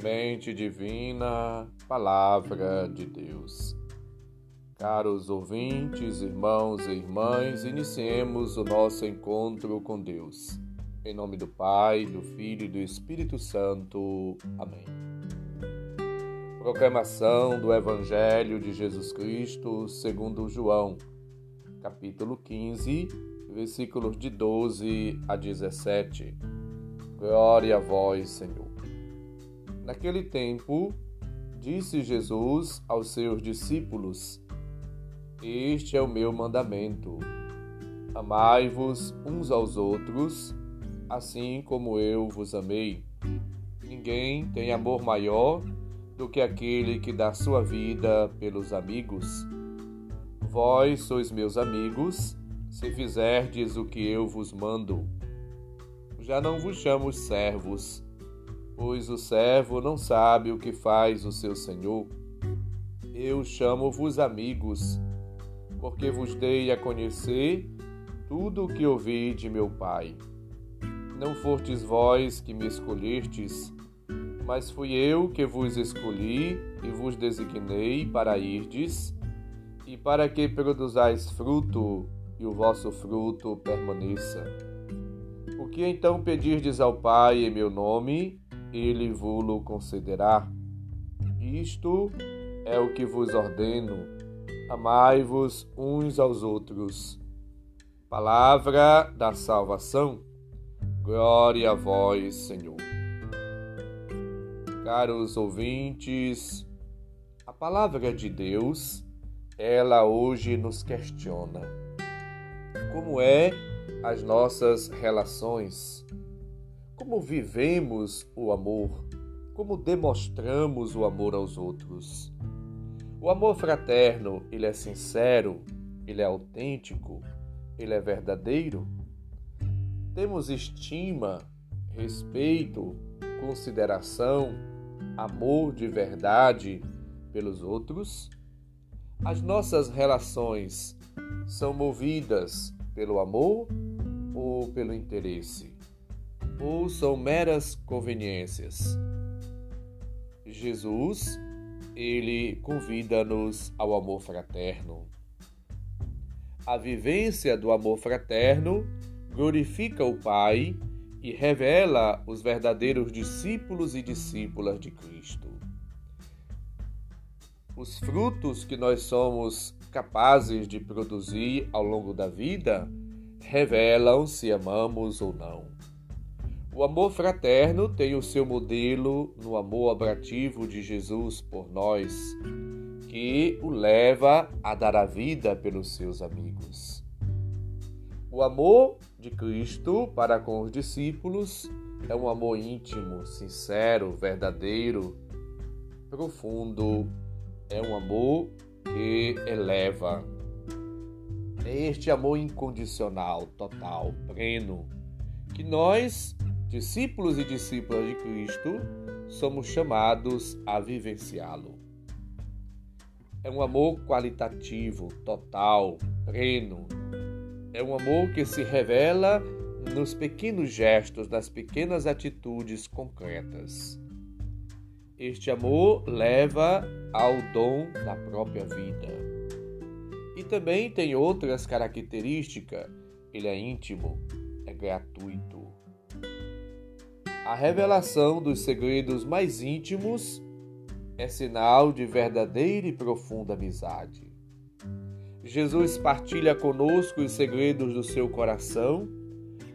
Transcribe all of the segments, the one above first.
Semente Divina, Palavra de Deus. Caros ouvintes, irmãos e irmãs, iniciemos o nosso encontro com Deus. Em nome do Pai, do Filho e do Espírito Santo. Amém. Proclamação do Evangelho de Jesus Cristo segundo João, capítulo 15, versículos de 12 a 17. Glória a vós, Senhor. Naquele tempo, disse Jesus aos seus discípulos: Este é o meu mandamento. Amai-vos uns aos outros, assim como eu vos amei. Ninguém tem amor maior do que aquele que dá sua vida pelos amigos. Vós sois meus amigos, se fizerdes o que eu vos mando. Já não vos chamo servos, pois o servo não sabe o que faz o seu senhor. Eu chamo-vos amigos, porque vos dei a conhecer tudo o que ouvi de meu Pai. Não fostes vós que me escolhestes, mas fui eu que vos escolhi e vos designei para irdes, e para que produzais fruto, e o vosso fruto permaneça. O que então pedirdes ao Pai em meu nome, ele vos concederá. Isto é o que vos ordeno: amai-vos uns aos outros. Palavra da salvação. Glória a vós, Senhor. Caros ouvintes, a palavra de Deus, ela hoje nos questiona. Como é as nossas relações como vivemos o amor? Como demonstramos o amor aos outros? O amor fraterno, ele é sincero, ele é autêntico, ele é verdadeiro? Temos estima, respeito, consideração, amor de verdade pelos outros? As nossas relações são movidas pelo amor ou pelo interesse? Ou são meras conveniências? Jesus, ele convida-nos ao amor fraterno. A vivência do amor fraterno glorifica o Pai e revela os verdadeiros discípulos e discípulas de Cristo. Os frutos que nós somos capazes de produzir ao longo da vida revelam se amamos ou não. O amor fraterno tem o seu modelo no amor abrativo de Jesus por nós, que o leva a dar a vida pelos seus amigos. O amor de Cristo para com os discípulos é um amor íntimo, sincero, verdadeiro, profundo. É um amor que eleva. É este amor incondicional, total, pleno, que nós discípulos e discípulas de Cristo, somos chamados a vivenciá-lo. É um amor qualitativo, total, pleno. É um amor que se revela nos pequenos gestos, nas pequenas atitudes concretas. Este amor leva ao dom da própria vida. E também tem outras características. Ele é íntimo, é gratuito a revelação dos segredos mais íntimos é sinal de verdadeira e profunda amizade. Jesus partilha conosco os segredos do seu coração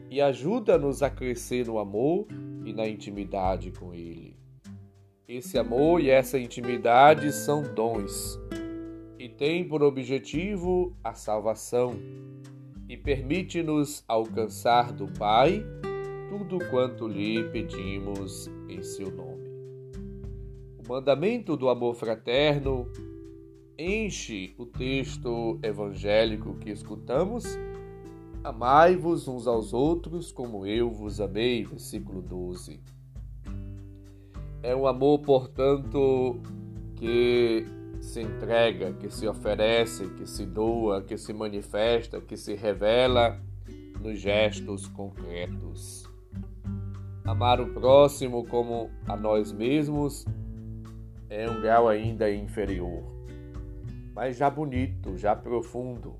e ajuda-nos a crescer no amor e na intimidade com Ele. Esse amor e essa intimidade são dons e têm por objetivo a salvação e permite-nos alcançar do Pai tudo quanto lhe pedimos em seu nome. O mandamento do amor fraterno enche o texto evangélico que escutamos. Amai-vos uns aos outros como eu vos amei, versículo 12. É um amor, portanto, que se entrega, que se oferece, que se doa, que se manifesta, que se revela nos gestos concretos. Amar o próximo como a nós mesmos é um grau ainda inferior, mas já bonito, já profundo.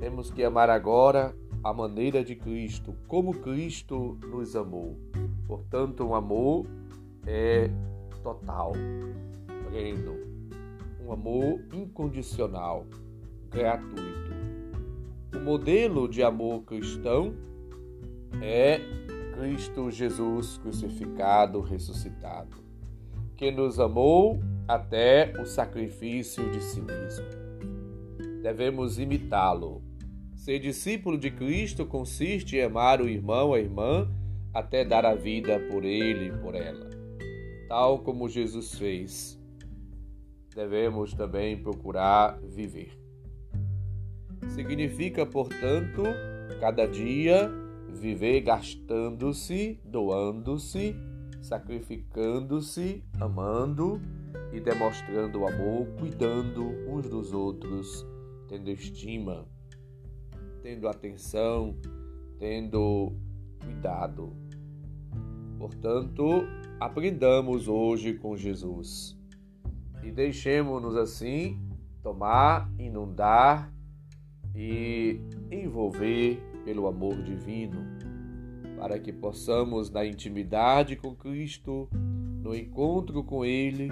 Temos que amar agora a maneira de Cristo, como Cristo nos amou. Portanto, um amor é total, pleno, um amor incondicional, gratuito. O modelo de amor cristão é Cristo Jesus crucificado, ressuscitado, que nos amou até o sacrifício de si mesmo. Devemos imitá-lo. Ser discípulo de Cristo consiste em amar o irmão, a irmã, até dar a vida por ele e por ela, tal como Jesus fez. Devemos também procurar viver. Significa, portanto, cada dia viver gastando-se, doando-se, sacrificando-se, amando e demonstrando o amor, cuidando uns dos outros, tendo estima, tendo atenção, tendo cuidado. Portanto, aprendamos hoje com Jesus e deixemos-nos assim tomar, inundar e envolver pelo amor divino, para que possamos, na intimidade com Cristo, no encontro com Ele,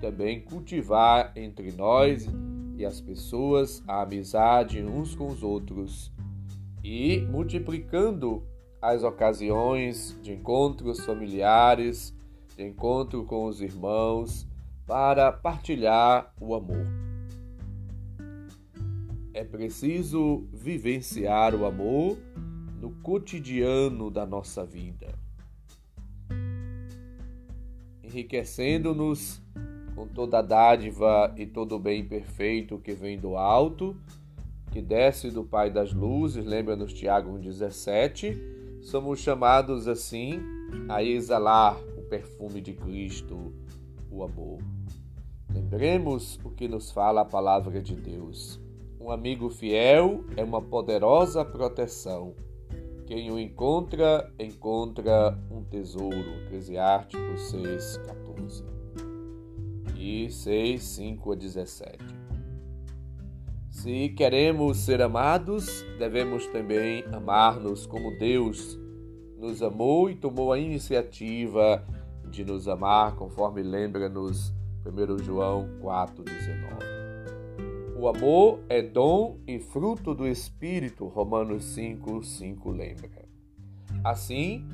também cultivar entre nós e as pessoas a amizade uns com os outros e multiplicando as ocasiões de encontros familiares, de encontro com os irmãos, para partilhar o amor. É preciso vivenciar o amor no cotidiano da nossa vida, enriquecendo-nos com toda a dádiva e todo o bem perfeito que vem do alto, que desce do Pai das Luzes, lembra-nos Tiago 1,17, somos chamados assim a exalar o perfume de Cristo, o amor. Lembremos o que nos fala a palavra de Deus. Um amigo fiel é uma poderosa proteção. Quem o encontra, encontra um tesouro. Eclesiásticos 6, 14. E 6, 5 a 17. Se queremos ser amados, devemos também amar-nos como Deus nos amou e tomou a iniciativa de nos amar, conforme lembra-nos 1 João 4,19. O amor é dom e fruto do Espírito, Romanos 5, 5 lembra. Assim,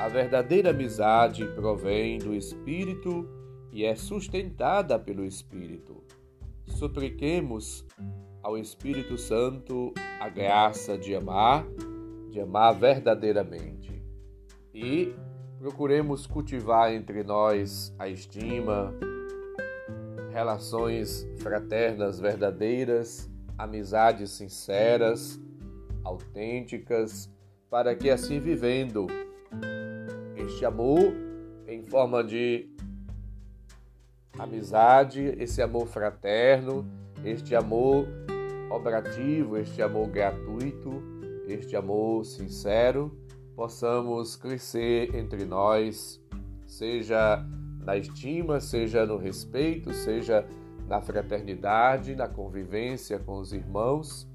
a verdadeira amizade provém do Espírito e é sustentada pelo Espírito. Supliquemos ao Espírito Santo a graça de amar, de amar verdadeiramente. E procuremos cultivar entre nós a estima, relações fraternas verdadeiras, amizades sinceras, autênticas, para que assim vivendo este amor em forma de amizade, esse amor fraterno, este amor operativo, este amor gratuito, este amor sincero, possamos crescer entre nós, seja na estima, seja no respeito, seja na fraternidade, na convivência com os irmãos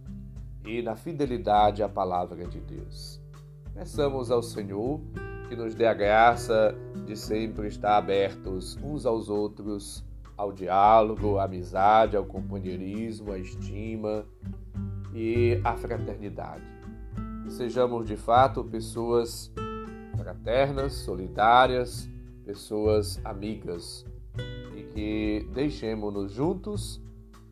e na fidelidade à palavra de Deus. Peçamos ao Senhor que nos dê a graça de sempre estar abertos uns aos outros ao diálogo, à amizade, ao companheirismo, à estima e à fraternidade. sejamos de fato pessoas fraternas, solidárias, pessoas amigas e que deixemos-nos juntos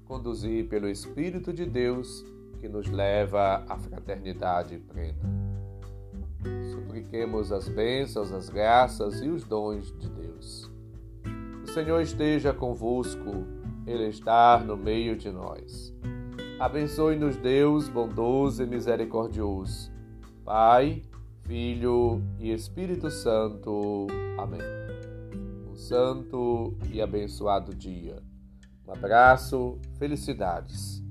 conduzir pelo Espírito de Deus que nos leva à fraternidade plena. Supliquemos as bênçãos, as graças e os dons de Deus. O Senhor esteja convosco, Ele está no meio de nós. Abençoe-nos, Deus bondoso e misericordioso. Pai, Filho e Espírito Santo. Amém. Um santo e abençoado dia. Um abraço, felicidades.